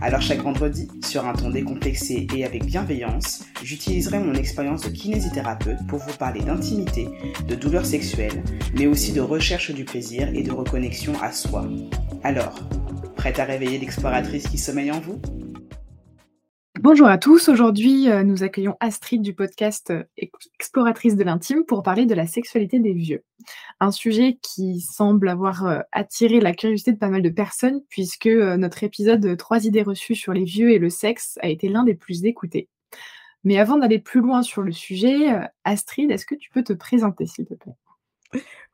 Alors chaque vendredi, sur un ton décomplexé et avec bienveillance, j'utiliserai mon expérience de kinésithérapeute pour vous parler d'intimité, de douleurs sexuelles, mais aussi de recherche du plaisir et de reconnexion à soi. Alors, prête à réveiller l'exploratrice qui sommeille en vous? Bonjour à tous, aujourd'hui euh, nous accueillons Astrid du podcast euh, Exploratrice de l'intime pour parler de la sexualité des vieux. Un sujet qui semble avoir euh, attiré la curiosité de pas mal de personnes puisque notre épisode 3 idées reçues sur les vieux et le sexe a été l'un des plus écoutés. Mais avant d'aller plus loin sur le sujet, Astrid, est-ce que tu peux te présenter s'il te plaît?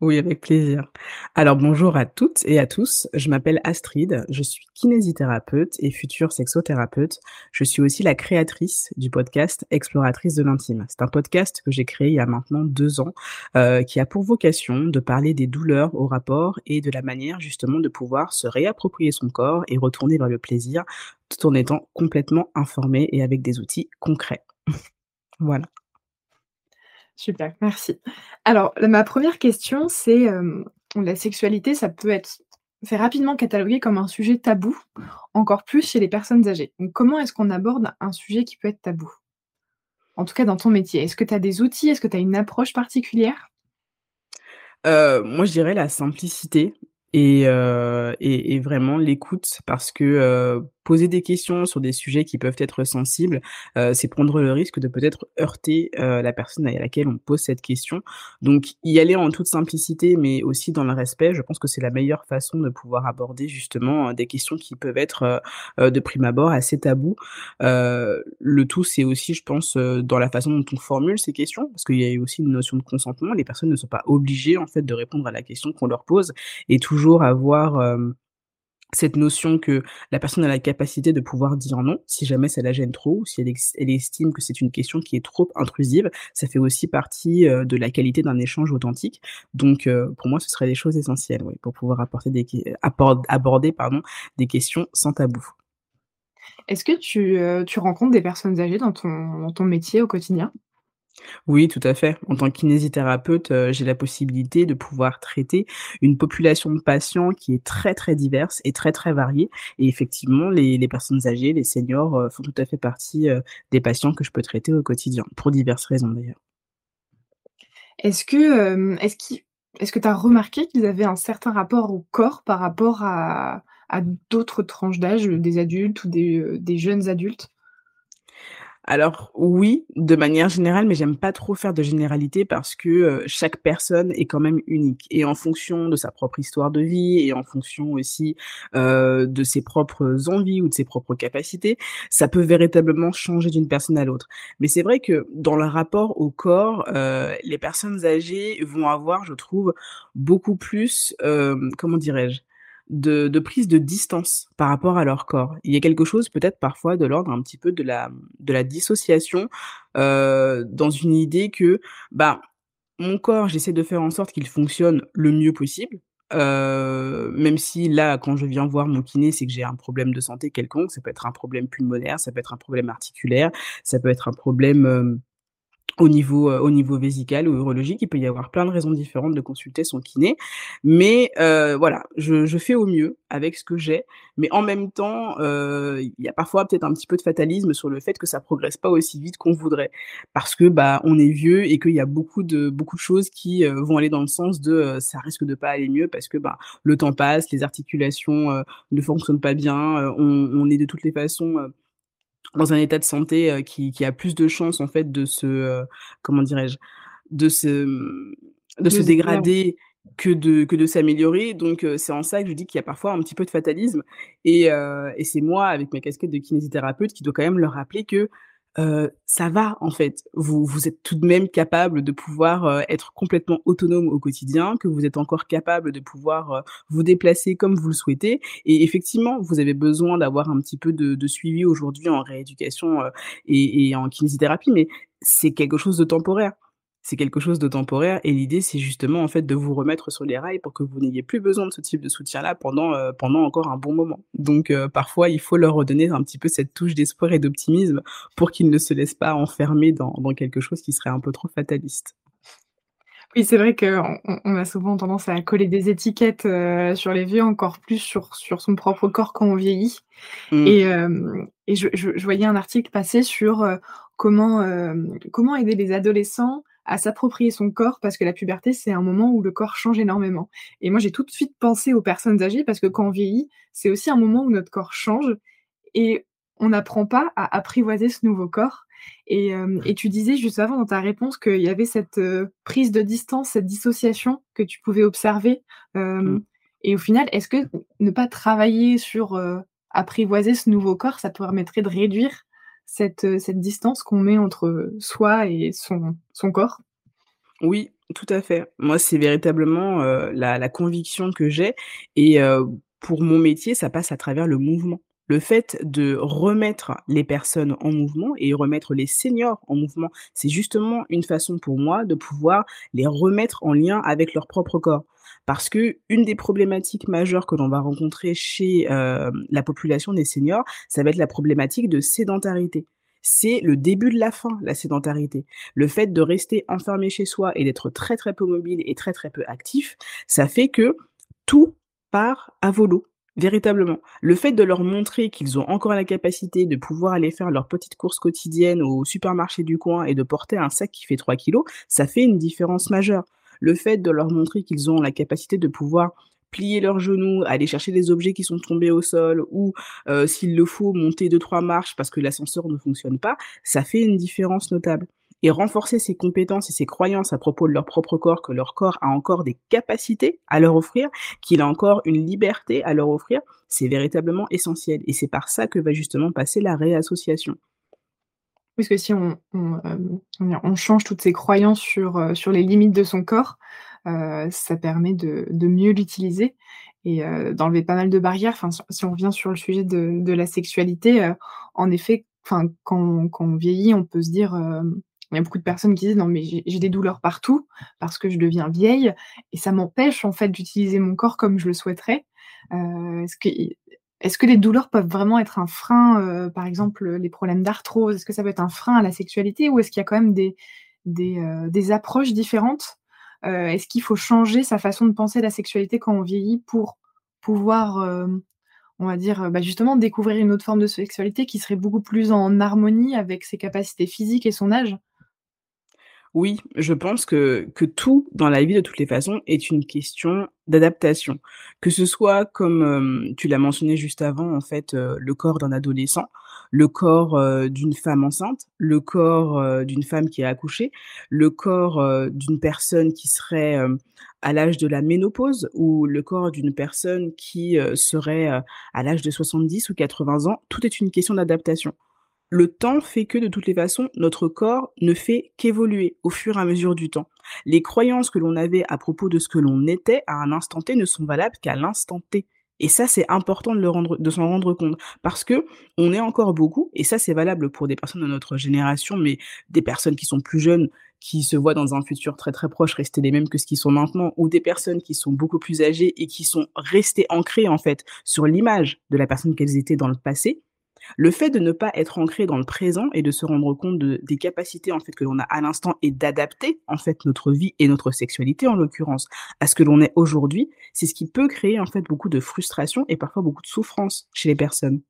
Oui, avec plaisir. Alors bonjour à toutes et à tous. Je m'appelle Astrid, je suis kinésithérapeute et future sexothérapeute. Je suis aussi la créatrice du podcast Exploratrice de l'intime. C'est un podcast que j'ai créé il y a maintenant deux ans, euh, qui a pour vocation de parler des douleurs au rapport et de la manière justement de pouvoir se réapproprier son corps et retourner vers le plaisir tout en étant complètement informé et avec des outils concrets. voilà. Super, merci. Alors, ma première question, c'est la sexualité, ça peut être c'est rapidement catalogué comme un sujet tabou, encore plus chez les personnes âgées. Donc, comment est-ce qu'on aborde un sujet qui peut être tabou? En tout cas, dans ton métier. Est-ce que tu as des outils? Est-ce que tu as une approche particulière? Moi, je dirais la simplicité et, et, vraiment l'écoute parce que poser des questions sur des sujets qui peuvent être sensibles, c'est prendre le risque de peut-être heurter la personne à laquelle on pose cette question. Donc y aller en toute simplicité, mais aussi dans le respect, je pense que c'est la meilleure façon de pouvoir aborder justement des questions qui peuvent être de prime abord assez tabous. le tout, c'est aussi, je pense, dans la façon dont on formule ces questions, parce qu'il y a aussi une notion de consentement. Les personnes ne sont pas obligées en fait de répondre à la question qu'on leur pose, et toujours avoir cette notion que la personne a la capacité de pouvoir dire non si jamais ça la gêne trop, ou si elle, estime que c'est une question qui est trop intrusive, ça fait aussi partie de la qualité d'un échange authentique. Donc pour moi, ce serait des choses essentielles pour pouvoir apporter des, aborder pardon, des questions sans tabou. Est-ce que tu, tu, rencontres des personnes âgées dans ton, dans ton métier au quotidien? Oui, tout à fait. En tant que kinésithérapeute, j'ai la possibilité de pouvoir traiter une population de patients qui est très, très diverse et très, très variée et effectivement, les personnes âgées, les seniors, font tout à fait partie, des patients que je peux traiter au quotidien, pour diverses raisons d'ailleurs. Est-ce que, est-ce tu as remarqué qu'ils avaient un certain rapport au corps par rapport à d'autres tranches d'âge, des adultes ou des jeunes adultes? Alors oui, de manière générale, mais j'aime pas trop faire de généralité parce que, chaque personne est quand même unique et en fonction de sa propre histoire de vie et en fonction aussi, de ses propres envies ou de ses propres capacités, ça peut véritablement changer d'une personne à l'autre. Mais c'est vrai que dans le rapport au corps, les personnes âgées vont avoir, je trouve, beaucoup plus, comment dirais-je? De, prise de distance par rapport à leur corps. Il y a quelque chose peut-être parfois de l'ordre un petit peu de la, de la dissociation euh, dans une idée que bah, mon corps, j'essaie de faire en sorte qu'il fonctionne le mieux possible. Euh, même si là, quand je viens voir mon kiné, c'est que j'ai un problème de santé quelconque, ça peut être un problème pulmonaire, ça peut être un problème articulaire, ça peut être un problème euh, au niveau, au niveau vésical ou urologique, il peut y avoir plein de raisons différentes de consulter son kiné. Mais voilà, je je fais au mieux avec ce que j'ai, mais en même temps, il y a parfois peut-être un petit peu de fatalisme sur le fait que ça progresse pas aussi vite qu'on voudrait. Parce que, bah, on est vieux et qu'il y a beaucoup de beaucoup de choses qui, vont aller dans le sens de, ça risque de pas aller mieux parce que, bah, le temps passe, les articulations, ne fonctionnent pas bien, on on est de toutes les façons, dans un état de santé qui, qui, a plus de chances en fait de se comment dirais-je de se mmh, de se dégrader que de que de s'améliorer. Donc c'est en ça que je dis qu'il y a parfois un petit peu de fatalisme. Et, et c'est moi avec ma casquette de kinésithérapeute qui doit quand même leur rappeler que ça va en fait. Vous, vous êtes tout de même capable de pouvoir être complètement autonome au quotidien, que vous êtes encore capable de pouvoir vous déplacer comme vous le souhaitez. Et effectivement, vous avez besoin d'avoir un petit peu de, de suivi aujourd'hui en rééducation et, et, en kinésithérapie, mais c'est quelque chose de temporaire. C'est quelque chose de temporaire et l'idée, c'est justement, en fait, de vous remettre sur les rails pour que vous n'ayez plus besoin de ce type de soutien-là pendant, heu, pendant encore un bon moment. Donc heu, parfois, il faut leur redonner un petit peu cette touche d'espoir et d'optimisme pour qu'ils ne se laissent pas enfermer dans dans quelque chose qui serait un peu trop fataliste. Oui, c'est vrai qu'on on on a souvent tendance à coller des étiquettes, heu, sur les vieux, encore plus sur sur son propre corps quand on vieillit Mmh. et et je je je voyais un article passer sur, comment aider les adolescents à s'approprier son corps parce que la puberté, c'est un moment où le corps change énormément et moi, j'ai tout de suite pensé aux personnes âgées parce que quand on vieillit, c'est aussi un moment où notre corps change et on n'apprend pas à apprivoiser ce nouveau corps et et tu disais juste avant dans ta réponse qu'il y avait cette, heu, prise de distance, cette dissociation que tu pouvais observer, Mmh. hem et au final, est-ce que ne pas travailler sur, apprivoiser ce nouveau corps, ça permettrait de réduire cette, heu, cette distance qu'on met entre, soi et son son corps? Oui, tout à fait. Moi, c'est véritablement, heu, la la conviction que j'ai et heu, pour mon métier, ça passe à travers le mouvement. Le fait de remettre les personnes en mouvement et remettre les seniors en mouvement, c'est justement une façon pour moi de pouvoir les remettre en lien avec leur propre corps. Parce qu'une des problématiques majeures que l'on va rencontrer chez, hem, la population des seniors, ça va être la problématique de sédentarité. C'est le début de la fin, la sédentarité. Le fait de rester enfermé chez soi et d'être très, très peu mobile et très, très peu actif, ça fait que tout part à volo, véritablement. Le fait de leur montrer qu'ils ont encore la capacité de pouvoir aller faire leurs petites courses quotidiennes au supermarché du coin et de porter un sac qui fait 3 kilogrammes, ça fait une différence majeure. Le fait de leur montrer qu'ils ont la capacité de pouvoir plier leurs genoux, aller chercher des objets qui sont tombés au sol ou, heu, s'il le faut, monter deux trois marches parce que l'ascenseur ne fonctionne pas, ça fait une différence notable et renforcer ses compétences et ses croyances à propos de leur propre corps, que leur corps a encore des capacités à leur offrir, qu'il a encore une liberté à leur offrir, c'est véritablement essentiel et c'est par ça que va justement passer la réassociation. Parce que si on on, change toutes ces croyances sur, heu, sur les limites de son corps, heu, ça permet de mieux l'utiliser et d'enlever pas mal de barrières. Enfin, si on revient sur le sujet de la sexualité, en effet, quand on vieillit, on peut se dire, il y a beaucoup de personnes qui disent: «Non, mais j'ai des douleurs partout parce que je deviens vieille et ça m'empêche, en fait, d'utiliser mon corps comme je le souhaiterais». Heu, est-ce que est-ce que les douleurs peuvent vraiment être un frein, heu, par exemple, les problèmes d'arthrose, est-ce que ça peut être un frein à la sexualité ou est-ce qu'il y a quand même des des, des approches différentes? Est-ce qu'il faut changer sa façon de penser la sexualité quand on vieillit pour pouvoir, on va dire, bah, justement découvrir une autre forme de sexualité qui serait beaucoup plus en harmonie avec ses capacités physiques et son âge? Oui, je pense que que tout dans la vie, de toutes les façons, est une question d'adaptation. Que ce soit comme, hem, tu l'as mentionné juste avant, en fait, heu, le corps d'un adolescent, le corps, heu, d'une femme enceinte, le corps, d'une femme qui a accouché, le corps, d'une personne qui serait, à l'âge de la ménopause ou le corps d'une personne qui, serait, à l'âge de 70 ou 80 ans. Tout est une question d'adaptation. Le temps fait que de toutes les façons, notre corps ne fait qu'évoluer au fur et à mesure du temps. Les croyances que l'on avait à propos de ce que l'on était à un instant T ne sont valables qu'à l'instant T. Et ça, c'est important de le rendre de s'en rendre compte parce que on est encore beaucoup et ça, c'est valable pour des personnes de notre génération, mais des personnes qui sont plus jeunes, qui se voient dans un futur très, très proche rester les mêmes que ce qu'ils sont maintenant ou des personnes qui sont beaucoup plus âgées et qui sont restées ancrées, en fait, sur l'image de la personne qu'elles étaient dans le passé, le fait de ne pas être ancré dans le présent et de se rendre compte de des capacités, en fait, que l'on a à l'instant et d'adapter, en fait, notre vie et notre sexualité, en l'occurrence, à ce que l'on est aujourd'hui, c'est ce qui peut créer, en fait, beaucoup de frustration et parfois beaucoup de souffrance chez les personnes.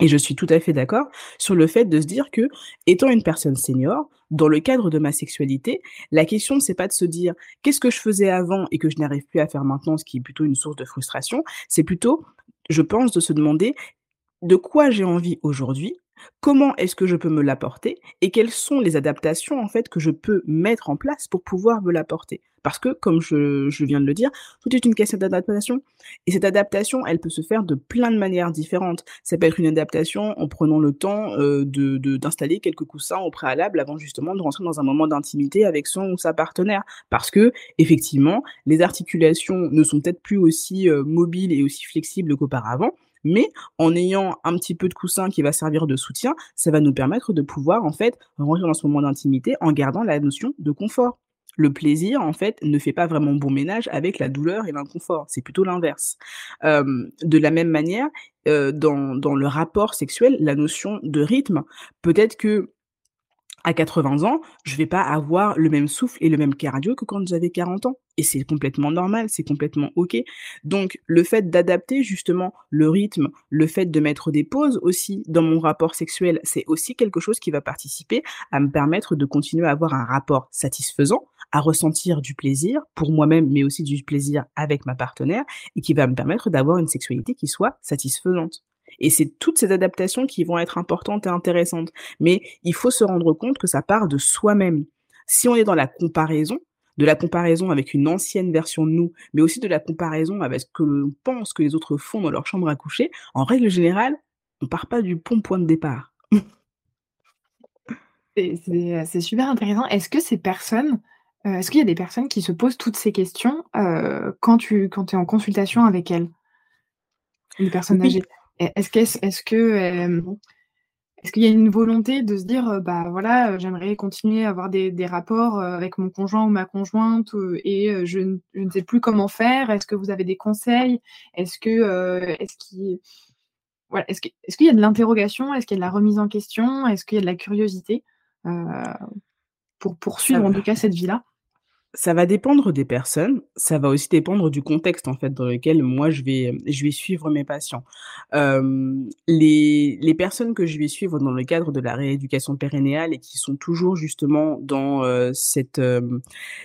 Et je suis tout à fait d'accord sur le fait de se dire que, étant une personne senior, dans le cadre de ma sexualité, la question c'est pas de se dire: «Qu'est-ce que je faisais avant et que je n'arrive plus à faire maintenant?» ce qui est plutôt une source de frustration. C'est plutôt, je pense, de se demander: de quoi j'ai envie aujourd'hui, comment est-ce que je peux me l'apporter et quelles sont les adaptations en fait que je peux mettre en place pour pouvoir me l'apporter. Parce que comme je viens de le dire, tout est une question d'adaptation et cette adaptation, elle peut se faire de plein de manières différentes. Ça peut être une adaptation en prenant le temps, de d'installer quelques coussins au préalable avant justement de rentrer dans un moment d'intimité avec son ou sa partenaire. Parce que effectivement, les articulations ne sont peut-être plus aussi, heu, mobiles et aussi flexibles qu'auparavant Mais en ayant un petit peu de coussin qui va servir de soutien, ça va nous permettre de pouvoir en fait rentrer dans ce moment d'intimité en gardant la notion de confort. Le plaisir, en fait, ne fait pas vraiment bon ménage avec la douleur et l'inconfort. C'est plutôt l'inverse. de la même manière, dans, dans le rapport sexuel, la notion de rythme, peut-être que à 80 ans, je vais pas avoir le même souffle et le même cardio que quand j'avais 40 ans. Et c'est complètement normal, c'est complètement OK. Donc, le fait d'adapter justement le rythme, le fait de mettre des pauses aussi dans mon rapport sexuel, c'est aussi quelque chose qui va participer à me permettre de continuer à avoir un rapport satisfaisant, à ressentir du plaisir pour moi-même, mais aussi du plaisir avec ma partenaire, et qui va me permettre d'avoir une sexualité qui soit satisfaisante. Et c'est toutes ces adaptations qui vont être importantes et intéressantes. Mais il faut se rendre compte que ça part de soi-même. Si on est dans la comparaison, de la comparaison avec une ancienne version de nous, mais aussi de la comparaison avec ce que l'on pense que les autres font dans leur chambre à coucher, en règle générale, on part pas du bon point de départ. c'est super intéressant. Est-ce que ces personnes, euh, est-ce qu'il y a des personnes qui se posent toutes ces questions euh, quand tu quand es en consultation avec elles? Les personnes âgées? Est-ce que, est-ce que, est-ce qu'il y a une volonté de se dire, bah voilà, j'aimerais continuer à avoir des, rapports avec mon conjoint ou ma conjointe et je, ne sais plus comment faire? Est-ce que vous avez des conseils? Est-ce que, est-ce qu'il, voilà, est-ce, est-ce qu'il y a de l'interrogation? Est-ce qu'il y a de la remise en question? Est-ce qu'il y a de la curiosité pour poursuivre en tout cas cette vie-là? Ça va dépendre des personnes, ça va aussi dépendre du contexte en fait dans lequel moi je vais je vais suivre mes patients. les les personnes que je vais suivre dans le cadre de la rééducation périnéale et qui sont toujours justement dans cette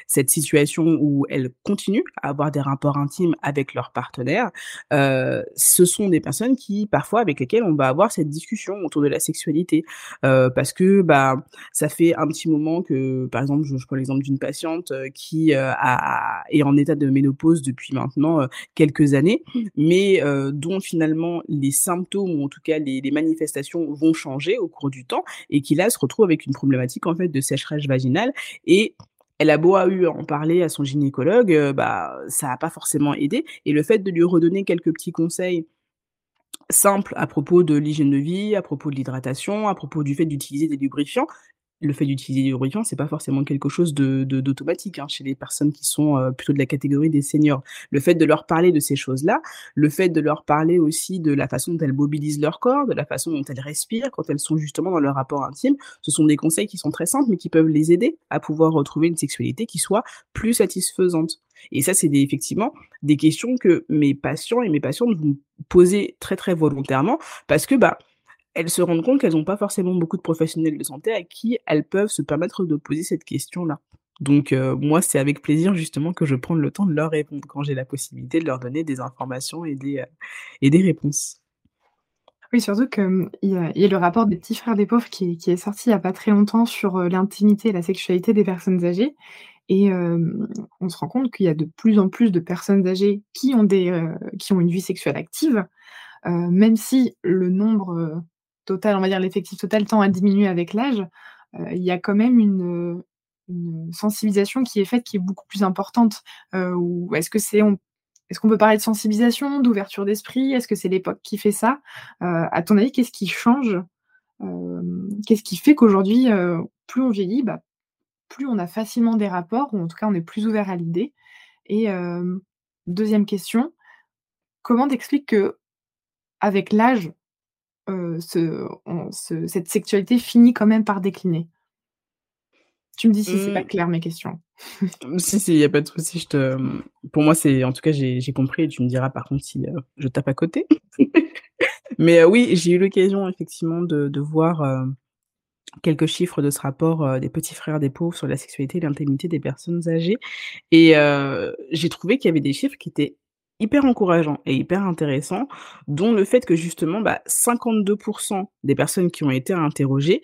cette situation où elles continuent à avoir des rapports intimes avec leur partenaire, ce sont des personnes qui parfois avec lesquelles on va avoir cette discussion autour de la sexualité parce que bah ça fait un petit moment que par exemple je prends l'exemple d'une patiente qui euh, a, est en état de ménopause depuis maintenant euh, quelques années, mmh. mais euh, dont finalement les symptômes ou en tout cas les, manifestations vont changer au cours du temps et qui là se retrouve avec une problématique en fait de sécheresse vaginale et elle a beau à eu en parler à son gynécologue, bah ça n'a pas forcément aidé. Et le fait de lui redonner quelques petits conseils simples à propos de l'hygiène de vie, à propos de l'hydratation, à propos du fait d'utiliser des lubrifiants, le fait d'utiliser du lubrifiant, c'est pas forcément quelque chose de d'automatique hein, chez les personnes qui sont euh, plutôt de la catégorie des seniors. Le fait de leur parler de ces choses-là, le fait de leur parler aussi de la façon dont elles mobilisent leur corps, de la façon dont elles respirent quand elles sont justement dans leur rapport intime, ce sont des conseils qui sont très simples mais qui peuvent les aider à pouvoir retrouver une sexualité qui soit plus satisfaisante. Et ça, c'est effectivement des questions que mes patients et mes patientes vont poser très très volontairement parce que bah elles se rendent compte qu'elles n'ont pas forcément beaucoup de professionnels de santé à qui elles peuvent se permettre de poser cette question-là. Donc euh, moi, c'est avec plaisir justement que je prends le temps de leur répondre quand j'ai la possibilité de leur donner des informations et des, euh, et des réponses. Oui, surtout qu'il y, a, y a le rapport des petits frères des pauvres qui, est sorti il n'y a pas très longtemps sur euh, l'intimité et la sexualité des personnes âgées. Et on se rend compte qu'il y a de plus en plus de personnes âgées qui ont, des, qui ont une vie sexuelle active, même si le nombre total, on va dire l'effectif total tend à diminuer avec l'âge, euh, il y a quand même une, sensibilisation qui est faite qui est beaucoup plus importante. Euh, est-ce que c'est est-ce qu'on peut parler de sensibilisation, d'ouverture d'esprit? Est-ce que c'est l'époque qui fait ça? Euh, À ton avis, qu'est-ce qui change Qu'est-ce qui fait qu'aujourd'hui, plus on vieillit, bah, plus on a facilement des rapports, ou en tout cas on est plus ouvert à l'idée? Et deuxième question, comment t'expliques que avec l'âge, cette sexualité finit quand même par décliner. Tu me dis si c'est pas mmh. clair mes questions. Mmh, si, si, il n'y a pas de souci. Je te... Pour moi, c'est en tout cas, j'ai compris et tu me diras par contre si je tape à côté. Mais oui, j'ai eu l'occasion effectivement de, de voir quelques chiffres de ce rapport des petits frères des pauvres sur la sexualité et l'intimité des personnes âgées. Et j'ai trouvé qu'il y avait des chiffres qui étaient hyper encourageant et hyper intéressant, dont le fait que justement, bah, 52% des personnes qui ont été interrogées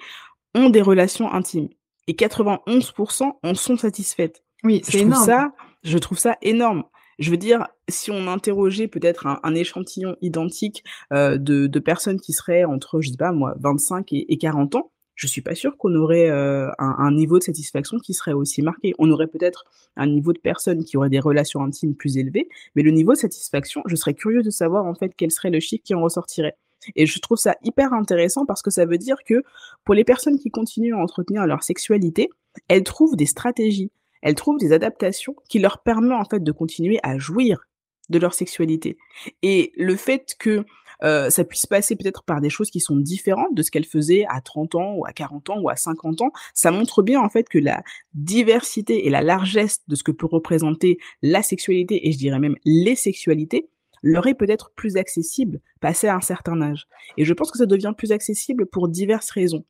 ont des relations intimes et 91% en sont satisfaites. Oui, c'est énorme. Ça, je trouve ça énorme. Je veux dire, si on interrogeait peut-être un, échantillon identique euh, de, de, personnes qui seraient entre, je sais pas moi, 25 et, et 40 ans, je suis pas sûre qu'on aurait un, un, niveau de satisfaction qui serait aussi marqué. On aurait peut-être un niveau de personnes qui auraient des relations intimes plus élevées, mais le niveau de satisfaction, je serais curieux de savoir en fait quel serait le chiffre qui en ressortirait. Et je trouve ça hyper intéressant parce que ça veut dire que pour les personnes qui continuent à entretenir leur sexualité, elles trouvent des stratégies, elles trouvent des adaptations qui leur permettent en fait de continuer à jouir de leur sexualité. Et le fait que euh, ça puisse passer peut-être par des choses qui sont différentes de ce qu'elles faisaient à 30 ans ou à 40 ans ou à 50 ans, ça montre bien en fait que la diversité et la largesse de ce que peut représenter la sexualité et je dirais même les sexualités leur est peut-être plus accessible passé à un certain âge. Et je pense que ça devient plus accessible pour diverses raisons.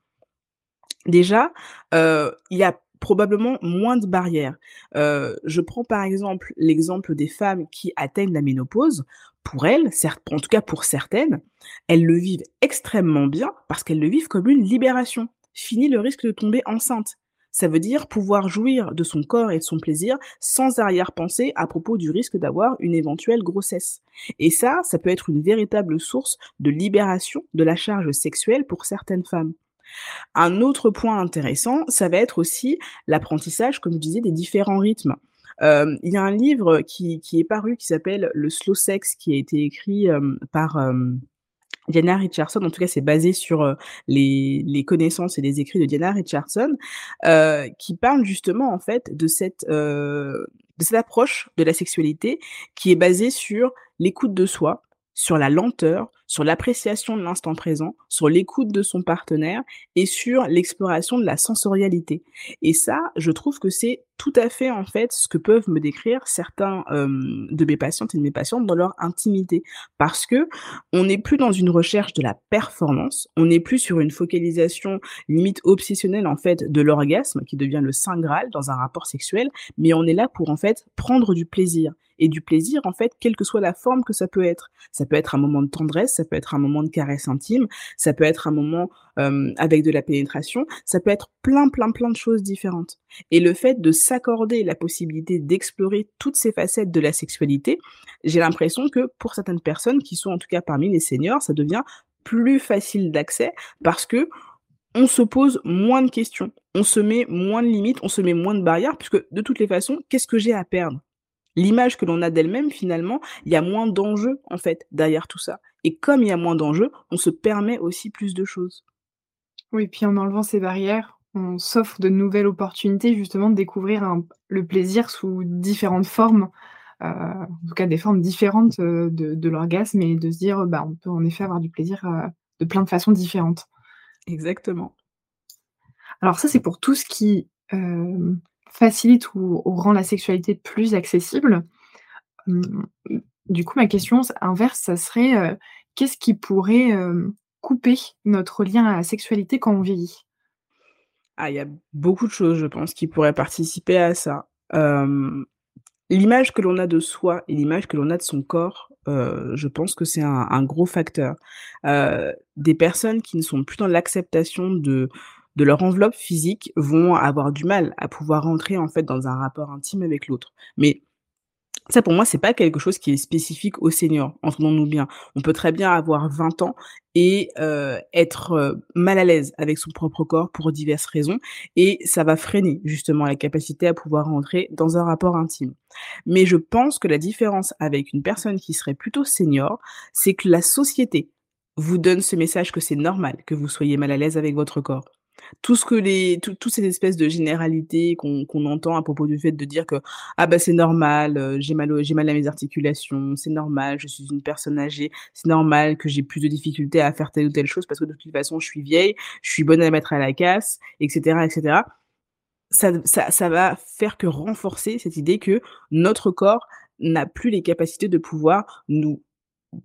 Déjà, euh, il y a probablement moins de barrières. Euh, je prends par exemple l'exemple des femmes qui atteignent la ménopause. Pour elles, certes, en tout cas pour certaines, elles le vivent extrêmement bien parce qu'elles le vivent comme une libération. Fini le risque de tomber enceinte. Ça veut dire pouvoir jouir de son corps et de son plaisir sans arrière-pensée à propos du risque d'avoir une éventuelle grossesse. Et ça, ça peut être une véritable source de libération de la charge sexuelle pour certaines femmes. Un autre point intéressant, ça va être aussi l'apprentissage, comme je disais, des différents rythmes. Euh, il y a un livre qui, qui est paru qui s'appelle Le Slow Sex, qui a été écrit euh, par euh, Diana Richardson, en tout cas c'est basé sur les, les, connaissances et les écrits de Diana Richardson, qui parle justement en fait de cette, de cette approche de la sexualité qui est basée sur l'écoute de soi, sur la lenteur, sur l'appréciation de l'instant présent, sur l'écoute de son partenaire et sur l'exploration de la sensorialité. Et ça, je trouve que c'est tout à fait en fait ce que peuvent me décrire certains de mes patientes et de mes patientes dans leur intimité, parce que on n'est plus dans une recherche de la performance, on n'est plus sur une focalisation limite obsessionnelle en fait de l'orgasme qui devient le saint graal dans un rapport sexuel, mais on est là pour en fait prendre du plaisir et du plaisir, en fait, quelle que soit la forme que ça peut être. Ça peut être un moment de tendresse, ça peut être un moment de caresse intime, ça peut être un moment avec de la pénétration, ça peut être plein, plein, plein de choses différentes. Et le fait de s'accorder la possibilité d'explorer toutes ces facettes de la sexualité, j'ai l'impression que pour certaines personnes qui sont en tout cas parmi les seniors, ça devient plus facile d'accès parce que on se pose moins de questions, on se met moins de limites, on se met moins de barrières, puisque de toutes les façons, qu'est-ce que j'ai à perdre? L'image que l'on a d'elle-même, finalement, il y a moins d'enjeux, en fait, derrière tout ça. Et comme il y a moins d'enjeux, on se permet aussi plus de choses. Oui, puis en enlevant ces barrières, on s'offre de nouvelles opportunités, justement, de découvrir le plaisir sous différentes formes, euh, en tout cas des formes différentes euh, de, l'orgasme, et de se dire, bah, on peut en effet avoir du plaisir euh, de plein de façons différentes. Exactement. Alors ça, c'est pour tout ce qui facilite ou, rend la sexualité plus accessible. Du coup, ma question inverse, ça serait qu'est-ce qui pourrait couper notre lien à la sexualité quand on vieillit? Ah, il y a beaucoup de choses, je pense, qui pourraient participer à ça. l'image que l'on a de soi et l'image que l'on a de son corps, je pense que c'est un, gros facteur. des personnes qui ne sont plus dans l'acceptation de de leur enveloppe physique vont avoir du mal à pouvoir rentrer en fait dans un rapport intime avec l'autre. Mais ça, pour moi, c'est pas quelque chose qui est spécifique aux seniors. Entendons-nous bien. On peut très bien avoir 20 ans et euh, être euh, mal à l'aise avec son propre corps pour diverses raisons, et ça va freiner justement la capacité à pouvoir rentrer dans un rapport intime. Mais je pense que la différence avec une personne qui serait plutôt senior, c'est que la société vous donne ce message que c'est normal que vous soyez mal à l'aise avec votre corps tout ce que les toutes ces espèces de généralités qu'on entend à propos du fait de dire que ah bah c'est normal, euh, j'ai mal j'ai mal à mes articulations, c'est normal, je suis une personne âgée, c'est normal que j'ai plus de difficultés à faire telle ou telle chose parce que de toute façon je suis vieille, je suis bonne à mettre à la casse, etc., etc. Ça, ça, ça va faire que renforcer cette idée que notre corps n'a plus les capacités de pouvoir nous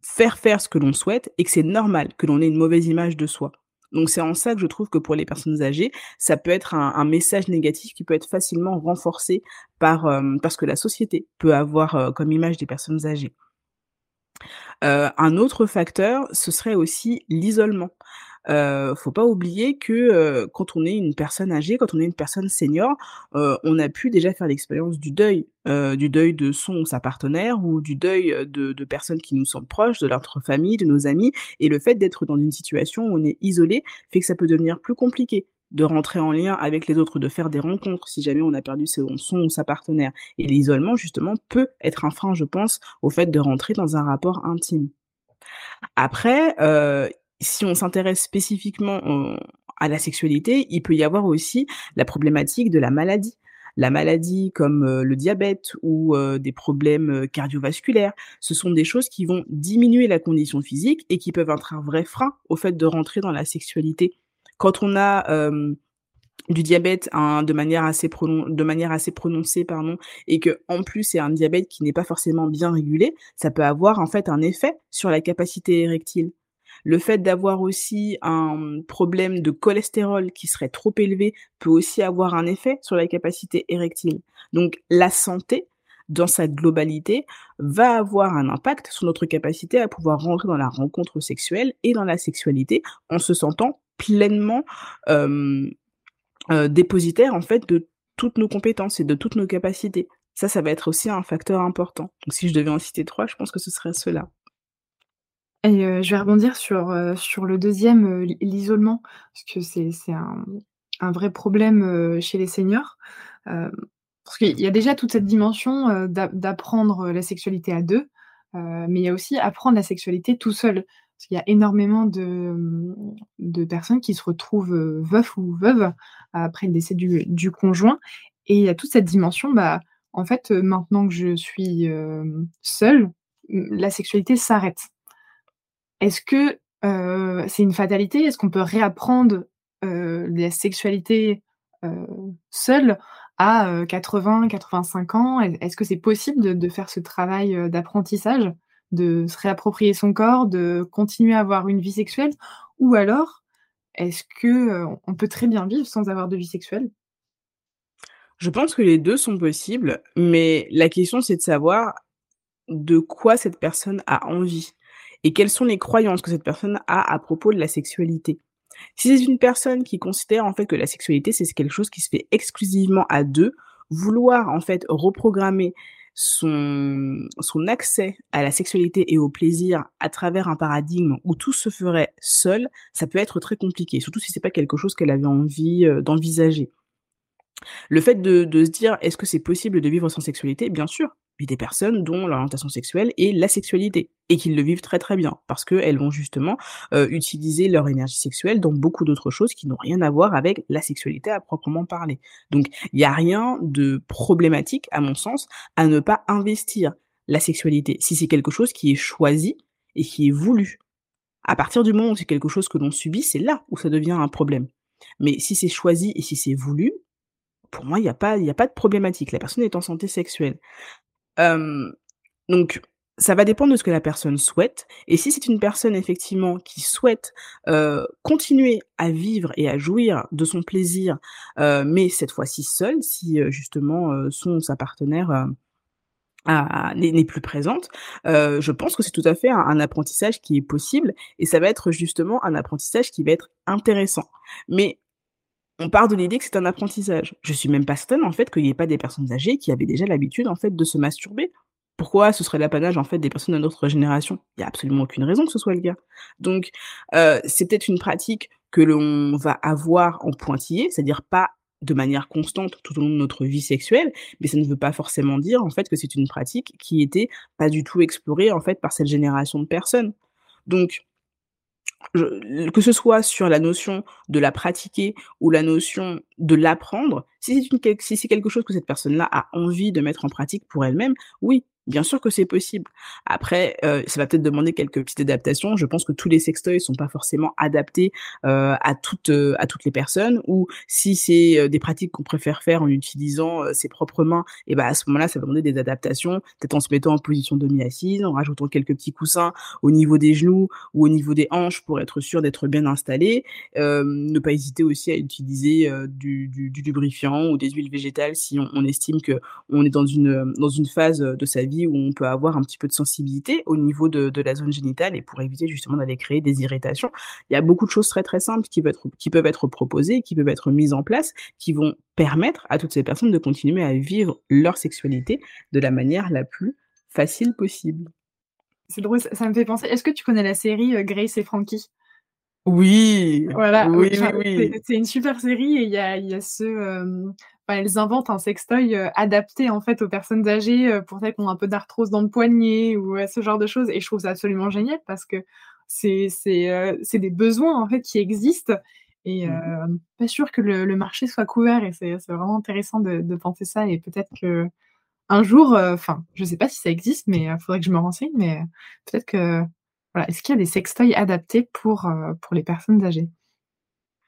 faire faire ce que l'on souhaite et que c'est normal que l'on ait une mauvaise image de soi. Donc c'est en ça que je trouve que pour les personnes âgées, ça peut être un, message négatif qui peut être facilement renforcé par euh, parce que la société peut avoir euh, comme image des personnes âgées. Euh, un autre facteur, ce serait aussi l'isolement. Euh, faut pas oublier que euh, quand on est une personne âgée, quand on est une personne senior, euh, on a pu déjà faire l'expérience du deuil, euh, du deuil de son ou sa partenaire ou du deuil de, personnes qui nous sont proches, de notre famille, de nos amis. Et le fait d'être dans une situation où on est isolé fait que ça peut devenir plus compliqué de rentrer en lien avec les autres, de faire des rencontres si jamais on a perdu son, ou sa partenaire. Et l'isolement, justement, peut être un frein, je pense, au fait de rentrer dans un rapport intime. Après, si on s'intéresse spécifiquement euh, à la sexualité, il peut y avoir aussi la problématique de la maladie. La maladie comme euh, le diabète ou des problèmes cardiovasculaires, ce sont des choses qui vont diminuer la condition physique et qui peuvent être un vrai frein au fait de rentrer dans la sexualité. Quand on a du diabète hein, de manière assez de manière assez prononcée pardon et que en plus c'est un diabète qui n'est pas forcément bien régulé, ça peut avoir en fait un effet sur la capacité érectile. Le fait d'avoir aussi un problème de cholestérol qui serait trop élevé peut aussi avoir un effet sur la capacité érectile. Donc la santé dans sa globalité va avoir un impact sur notre capacité à pouvoir rentrer dans la rencontre sexuelle et dans la sexualité en se sentant pleinement euh, dépositaire en fait de toutes nos compétences et de toutes nos capacités. Ça, ça va être aussi un facteur important. Donc si je devais en citer trois, je pense que ce serait cela. Et je vais rebondir sur, sur le deuxième, l'isolement, parce que c'est un, vrai problème chez les seniors. parce qu'il y a déjà toute cette dimension d'apprendre la sexualité à deux, mais il y a aussi apprendre la sexualité tout seul. Parce qu'il y a énormément de, mmh, de, personnes qui se retrouvent veufs ou veuves après le décès du, du, conjoint. Et il y a toute cette dimension, bah, en fait, maintenant que je suis seule, la sexualité s'arrête. Est-ce que c'est une fatalité? Est-ce qu'on peut réapprendre la sexualité seule à 80, 85 ans? Est-ce que c'est possible de, faire ce travail d'apprentissage de se réapproprier son corps, de continuer à avoir une vie sexuelle? Ou alors, est-ce que on peut très bien vivre sans avoir de vie sexuelle? Je pense que les deux sont possibles, mais la question c'est de savoir de quoi cette personne a envie et quelles sont les croyances que cette personne a à propos de la sexualité? Si c'est une personne qui considère en fait que la sexualité c'est quelque chose qui se fait exclusivement à deux, vouloir en fait reprogrammer son, son accès à la sexualité et au plaisir à travers un paradigme où tout se ferait seul, ça peut être très compliqué, surtout si c'est pas quelque chose qu'elle avait envie euh, d'envisager. Le fait de, de se dire est-ce que c'est possible de vivre sans sexualité? Bien sûr, mais des personnes dont l'orientation sexuelle est la sexualité et qui le vivent très très bien parce qu'elles vont justement euh, utiliser leur énergie sexuelle dans beaucoup d'autres choses qui n'ont rien à voir avec la sexualité à proprement parler. Donc il n'y a rien de problématique à mon sens à ne pas investir la sexualité si c'est quelque chose qui est choisi et qui est voulu. À partir du moment où c'est quelque chose que l'on subit, c'est là où ça devient un problème. Mais si c'est choisi et si c'est voulu, pour moi, il n'y a, pas, a pas de problématique. La personne est en santé sexuelle donc ça va dépendre de ce que la personne souhaite et si c'est une personne effectivement qui souhaite, continuer à vivre et à jouir de son plaisir, mais cette fois-ci seule, si, justement, son sa partenaire, n'est plus présente, je pense que c'est tout à fait un apprentissage qui est possible et ça va être justement un apprentissage qui va être intéressant. Mais on part de l'idée que c'est un apprentissage. Je suis même pas certaine en fait qu'il n'y ait pas des personnes âgées qui avaient déjà l'habitude en fait de se masturber. Pourquoi ce serait l'apanage en fait des personnes de notre génération? Il y a absolument aucune raison que ce soit le cas. Donc euh, c'est peut-être une pratique que l'on va avoir en pointillé, c'est-à-dire pas de manière constante tout au long de notre vie sexuelle, mais ça ne veut pas forcément dire en fait que c'est une pratique qui était pas du tout explorée en fait par cette génération de personnes. Donc que ce soit sur la notion de la pratiquer ou la notion de l'apprendre, si c'est quelque chose que cette personne-là a envie de mettre en pratique pour elle-même, oui, Bien sûr que c'est possible. Après, euh, ça va peut-être demander quelques petites adaptations. Je pense que tous les sextoys sont pas forcément adaptés euh, à toutes euh, à toutes les personnes. Ou si c'est euh, des pratiques qu'on préfère faire en utilisant euh, ses propres mains, et ben à ce moment-là, ça va demander des adaptations, peut-être en se mettant en position demi-assise, en rajoutant quelques petits coussins au niveau des genoux ou au niveau des hanches pour être sûr d'être bien installé. ne pas hésiter aussi à utiliser du, du, du, lubrifiant ou des huiles végétales si on, on estime que on est dans une dans une phase de sa vie où on peut avoir un petit peu de sensibilité au niveau de, la zone génitale et pour éviter justement d'aller créer des irritations. Il y a beaucoup de choses très très simples qui peuvent être, qui peuvent être proposées, qui peuvent être mises en place, qui vont permettre à toutes ces personnes de continuer à vivre leur sexualité de la manière la plus facile possible. C'est drôle, ça, me fait penser. Est-ce que tu connais la série euh, Grace et Frankie? Oui, Voilà, oui, oui, c'est une super série et il y a y a ce, hem, enfin, elles inventent un sextoy, heu, adapté, en fait, aux personnes âgées, heu, pour celles qui ont un peu d'arthrose dans le poignet ou, heu, ce genre de choses. Et je trouve ça absolument génial parce que c'est c'est, heu, c'est des besoins, en fait, qui existent. Et Mmh pas sûr que le le marché soit couvert. Et c'est c'est vraiment intéressant de de penser ça. Et peut-être qu'un jour, heu, enfin, je sais pas si ça existe, mais heu, faudrait que je me renseigne, mais peut-être que voilà, est-ce qu'il y a des sextoys adaptés pour, pour les personnes âgées?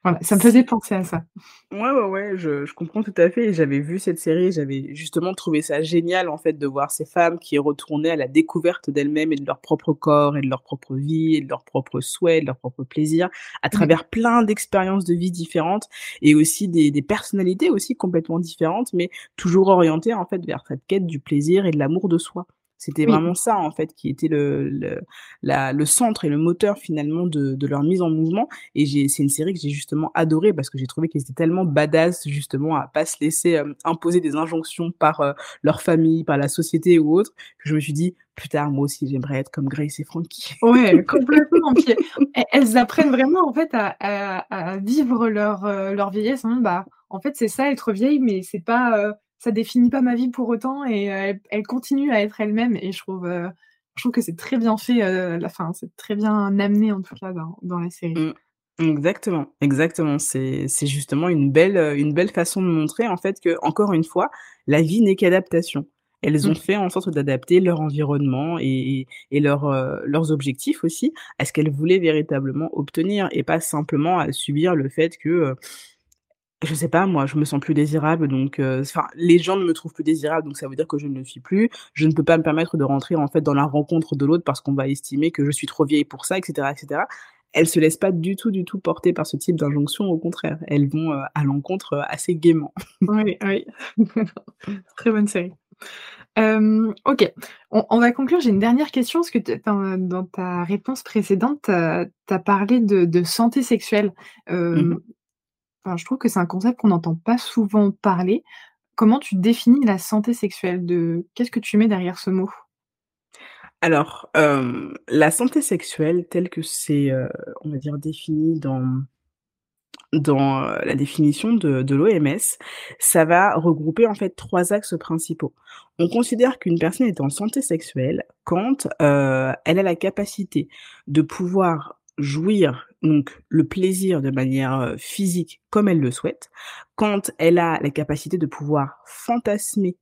Voilà, ça me faisait penser à ça. Ouais, ouais, ouais, je je comprends tout à fait et j'avais vu cette série, j'avais justement trouvé ça génial, en fait, de voir ces femmes qui retournaient à la découverte d'elles-mêmes et de leur propre corps et de leur propre vie et de leurs propres souhaits, de leurs propres plaisirs, à travers plein d'expériences de vie différentes et aussi des des personnalités aussi complètement différentes, mais toujours orientées, en fait, vers cette quête du plaisir et de l'amour de soi. C'était Oui. vraiment ça, en fait, qui était le le la le centre et le moteur, finalement, de de leur mise en mouvement et j'ai c'est une série que j'ai justement adorée parce que j'ai trouvé qu'ils étaient tellement badass justement à pas se laisser, hem, imposer des injonctions par, heu, leur famille, par la société ou autre, que je me suis dit: «Plus tard, moi aussi, j'aimerais être comme Grace et Frankie». Ouais, complètement, puis elles apprennent vraiment, en fait, à à à vivre leur, heu, leur vieillesse, hein. Bah, en fait, c'est ça être vieille, mais c'est pas, ça définit pas ma vie pour autant et heu, elles elles continuent à être elles-mêmes et je trouve, heu, je trouve que c'est très bien fait, la fin, c'est très bien amené, en tout cas, dans dans la série. Mmh. Exactement, exactement. C'est justement une belle, une belle façon de montrer, en fait, que encore une fois, la vie n'est qu'adaptation. Elles ont Mmh. fait en sorte d'adapter leur environnement et et et leurs, objectifs aussi à ce qu'elles voulaient véritablement obtenir et pas simplement à subir le fait que, je sais pas moi, je me sens plus désirable donc heu, enfin, les gens ne me trouvent plus désirable donc ça veut dire que je ne le suis plus. Je ne peux pas me permettre de rentrer, en fait, dans la rencontre de l'autre parce qu'on va estimer que je suis trop vieille pour ça et cetera et cetera. Elles se laissent pas du tout, du tout porter par ce type d'injonction, au contraire. Elles vont, heu, à l'encontre, heu, assez gaiement. Oui, oui. Très bonne série. Hem, OK, on on va conclure. J'ai une dernière question parce que dans dans ta réponse précédente, tu as parlé de de santé sexuelle. Mmh je trouve que c'est un concept qu'on n'entend pas souvent parler. Comment tu définis la santé sexuelle? De qu'est-ce que tu mets derrière ce mot? Alors, la santé sexuelle telle que c'est, on va dire défini dans dans, la définition de de l'OMS, ça va regrouper en fait 3 axes principaux. On considère qu'une personne est en santé sexuelle quand, elle a la capacité de pouvoir jouir, donc le plaisir de manière, heu, physique comme elle le souhaite, quand elle a la capacité de pouvoir fantasmer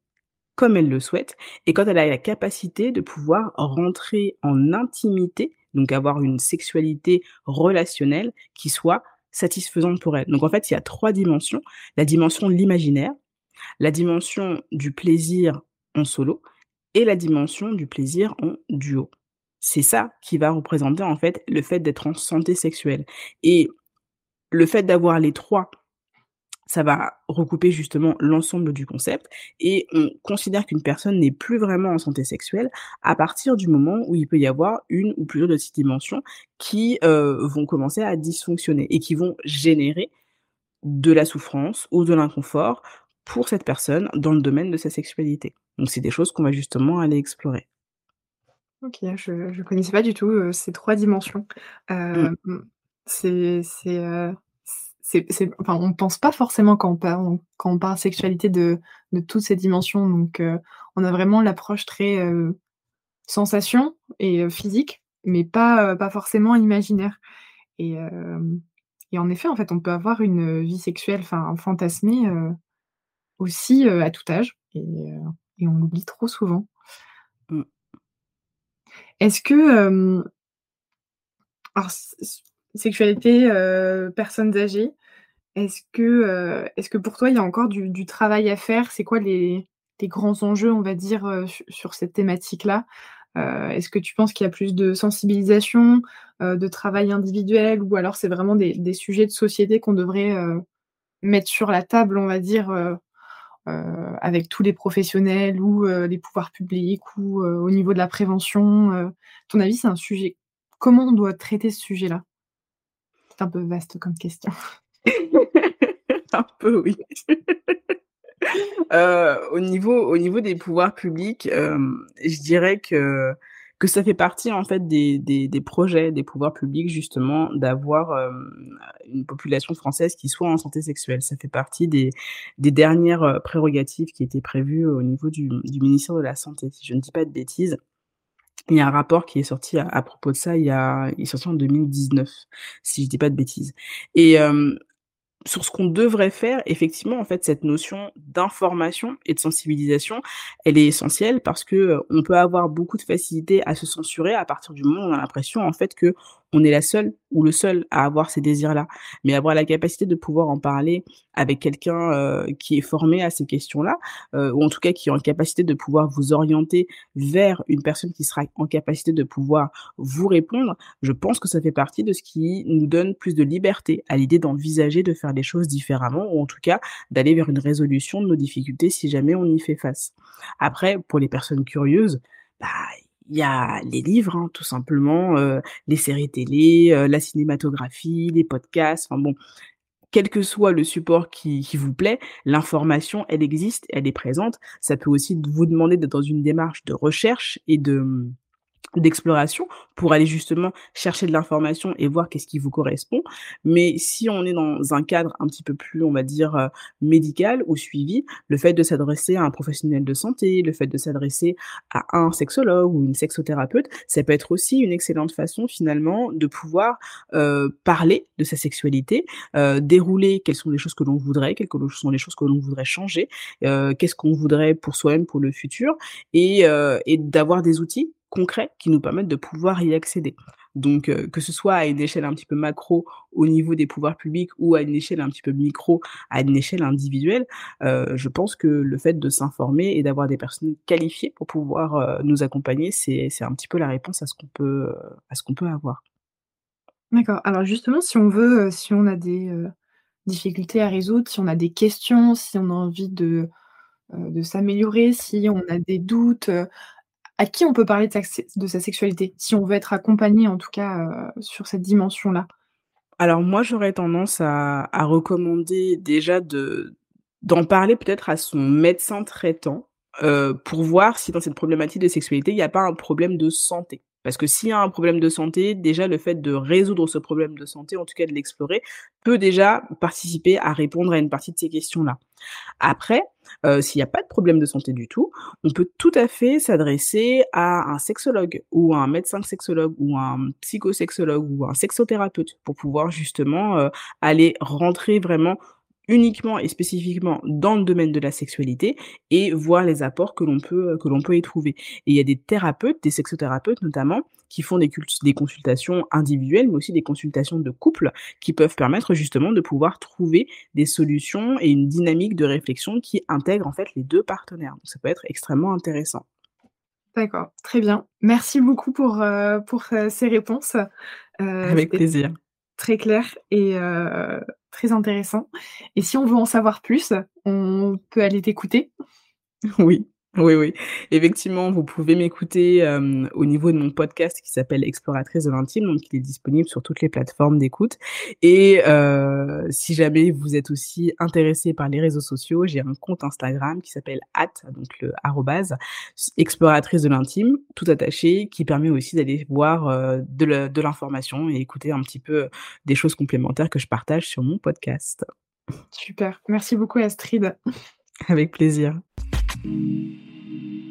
comme elle le souhaite et quand elle a la capacité de pouvoir rentrer en intimité, donc avoir une sexualité relationnelle qui soit satisfaisante pour elle. Donc en fait, il y a 3 dimensions. La dimension de l'imaginaire, la dimension du plaisir en solo et la dimension du plaisir en duo. C'est ça qui va représenter en fait le fait d'être en santé sexuelle et le fait d'avoir les 3 ça va recouper justement l'ensemble du concept et on considère qu'une personne n'est plus vraiment en santé sexuelle à partir du moment où il peut y avoir une ou plusieurs de ces dimensions qui, heu, vont commencer à dysfonctionner et qui vont générer de la souffrance ou de l'inconfort pour cette personne dans le domaine de sa sexualité. Donc c'est des choses qu'on va justement aller explorer. OK, je je connaissais pas du tout, heu, ces 3 dimensions. Mmh. Hem, c'est c'est, heu, c'est c'est enfin, on pense pas forcément quand on parle quand on parle sexualité de de toutes ces dimensions donc heu, on a vraiment l'approche très, heu, sensation et heu, physique, mais pas, heu, pas forcément imaginaire et hem et en effet, en fait, on peut avoir une, vie sexuelle, enfin, fantasmée, heu, aussi, heu, à tout âge et heu et on l'oublie trop souvent. Mmh. Est-ce que, Alors sexualité, personnes âgées, est-ce que, est-ce que pour toi, il y a encore du travail à faire? C'est quoi les grands enjeux, on va dire, sur cette thématique-là? Est-ce que tu penses qu'il y a plus de sensibilisation, de travail individuel ou alors c'est vraiment des sujets de société qu'on devrait, mettre sur la table, on va dire, avec tous les professionnels ou heu, les pouvoirs publics ou heu, au niveau de la prévention, ton avis, c'est un sujet comment on doit traiter ce sujet-là? C'est un peu vaste comme question. Un peu oui. Au niveau au niveau des pouvoirs publics, je dirais que que ça fait partie en fait des, des, des projets des pouvoirs publics justement d'avoir euh, une population française qui soit en santé sexuelle. Ça fait partie des, des dernières euh, prérogatives qui étaient prévues au niveau du, du ministère de la Santé, si je ne dis pas de bêtises. Il y a un rapport qui est sorti à, propos de ça, il, y a, il est sorti en 2019, si je dis pas de bêtises. Et euh, sur ce qu'on devrait faire, effectivement, en fait, cette notion d'information et de sensibilisation, elle est essentielle parce que euh, on peut avoir beaucoup de facilité à se censurer à partir du moment où on a l'impression, en fait, que on est la seule ou le seul à avoir ces désirs-là. Mais avoir la capacité de pouvoir en parler avec quelqu'un euh, qui est formé à ces questions-là, euh, ou en tout cas qui est en capacité de pouvoir vous orienter vers une personne qui sera en capacité de pouvoir vous répondre, je pense que ça fait partie de ce qui nous donne plus de liberté à l'idée d'envisager de faire des choses différemment, ou en tout cas d'aller vers une résolution de nos difficultés si jamais on y fait face. Après, pour les personnes curieuses, bah, il y a les livres, hein, tout simplement, euh, les séries télé, euh, la cinématographie, les podcasts, enfin bon, quel que soit le support qui, qui vous plaît, l'information, elle existe, elle est présente. Ça peut aussi vous demander d'être dans une démarche de recherche et de d'exploration pour aller justement chercher de l'information et voir qu'est-ce qui vous correspond. Mais si on est dans un cadre un petit peu plus, on va dire, euh, médical ou suivi, le fait de s'adresser à un professionnel de santé, le fait de s'adresser à un sexologue ou une sexothérapeute, ça peut être aussi une excellente façon finalement de pouvoir euh, parler de sa sexualité, euh, dérouler quelles sont les choses que l'on voudrait, quelles sont les choses que l'on voudrait changer, euh, qu'est-ce qu'on voudrait pour soi-même pour le futur, et, euh, et d'avoir des outils concrets qui nous permettent de pouvoir y accéder. Donc, euh, que ce soit à une échelle un petit peu macro au niveau des pouvoirs publics ou à une échelle un petit peu micro, à une échelle individuelle, euh, je pense que le fait de s'informer et d'avoir des personnes qualifiées pour pouvoir euh, nous accompagner, c'est un petit peu la réponse à ce qu'on peut, à peut avoir. D'accord. Alors justement, si on veut, si on a des difficultés à résoudre, si on a des questions, si on a envie de, de s'améliorer, si on a des doutes, à qui on peut parler de sa, sexualité, si on veut être accompagné en tout cas euh, sur cette dimension-là Alors moi j'aurais tendance à, recommander déjà de d'en parler peut-être à son médecin traitant euh, pour voir si dans cette problématique de sexualité il n'y a pas un problème de santé. Parce que s'il y a un problème de santé, déjà le fait de résoudre ce problème de santé, en tout cas de l'explorer, peut déjà participer à répondre à une partie de ces questions-là. Après, euh, s'il n'y a pas de problème de santé du tout, on peut tout à fait s'adresser à un sexologue ou à un médecin sexologue ou un psychosexologue ou un sexothérapeute pour pouvoir justement euh, aller rentrer vraiment uniquement et spécifiquement dans le domaine de la sexualité et voir les apports que l'on peut que l'on peut y trouver. Et il y a des thérapeutes, des sexothérapeutes notamment, qui font des, des consultations individuelles, mais aussi des consultations de couple, qui peuvent permettre justement de pouvoir trouver des solutions et une dynamique de réflexion qui intègre en fait les deux partenaires. Donc ça peut être extrêmement intéressant. D'accord, très bien. Merci beaucoup pour, euh, pour euh, ces réponses. Euh, Avec plaisir. Très clair et très intéressant. Et si on veut en savoir plus, on peut aller t'écouter. Oui. Oui, oui. Effectivement, vous pouvez m'écouter euh, au niveau de mon podcast qui s'appelle Exploratrice de l'intime, donc il est disponible sur toutes les plateformes d'écoute. Et euh, si jamais vous êtes aussi intéressé par les réseaux sociaux, j'ai un compte Instagram qui s'appelle at, donc le arrobase, exploratrice de l'intime, tout attaché, qui permet aussi d'aller voir euh, de l'information et écouter un petit peu des choses complémentaires que je partage sur mon podcast. Super. Merci beaucoup Astrid. Avec plaisir. thank you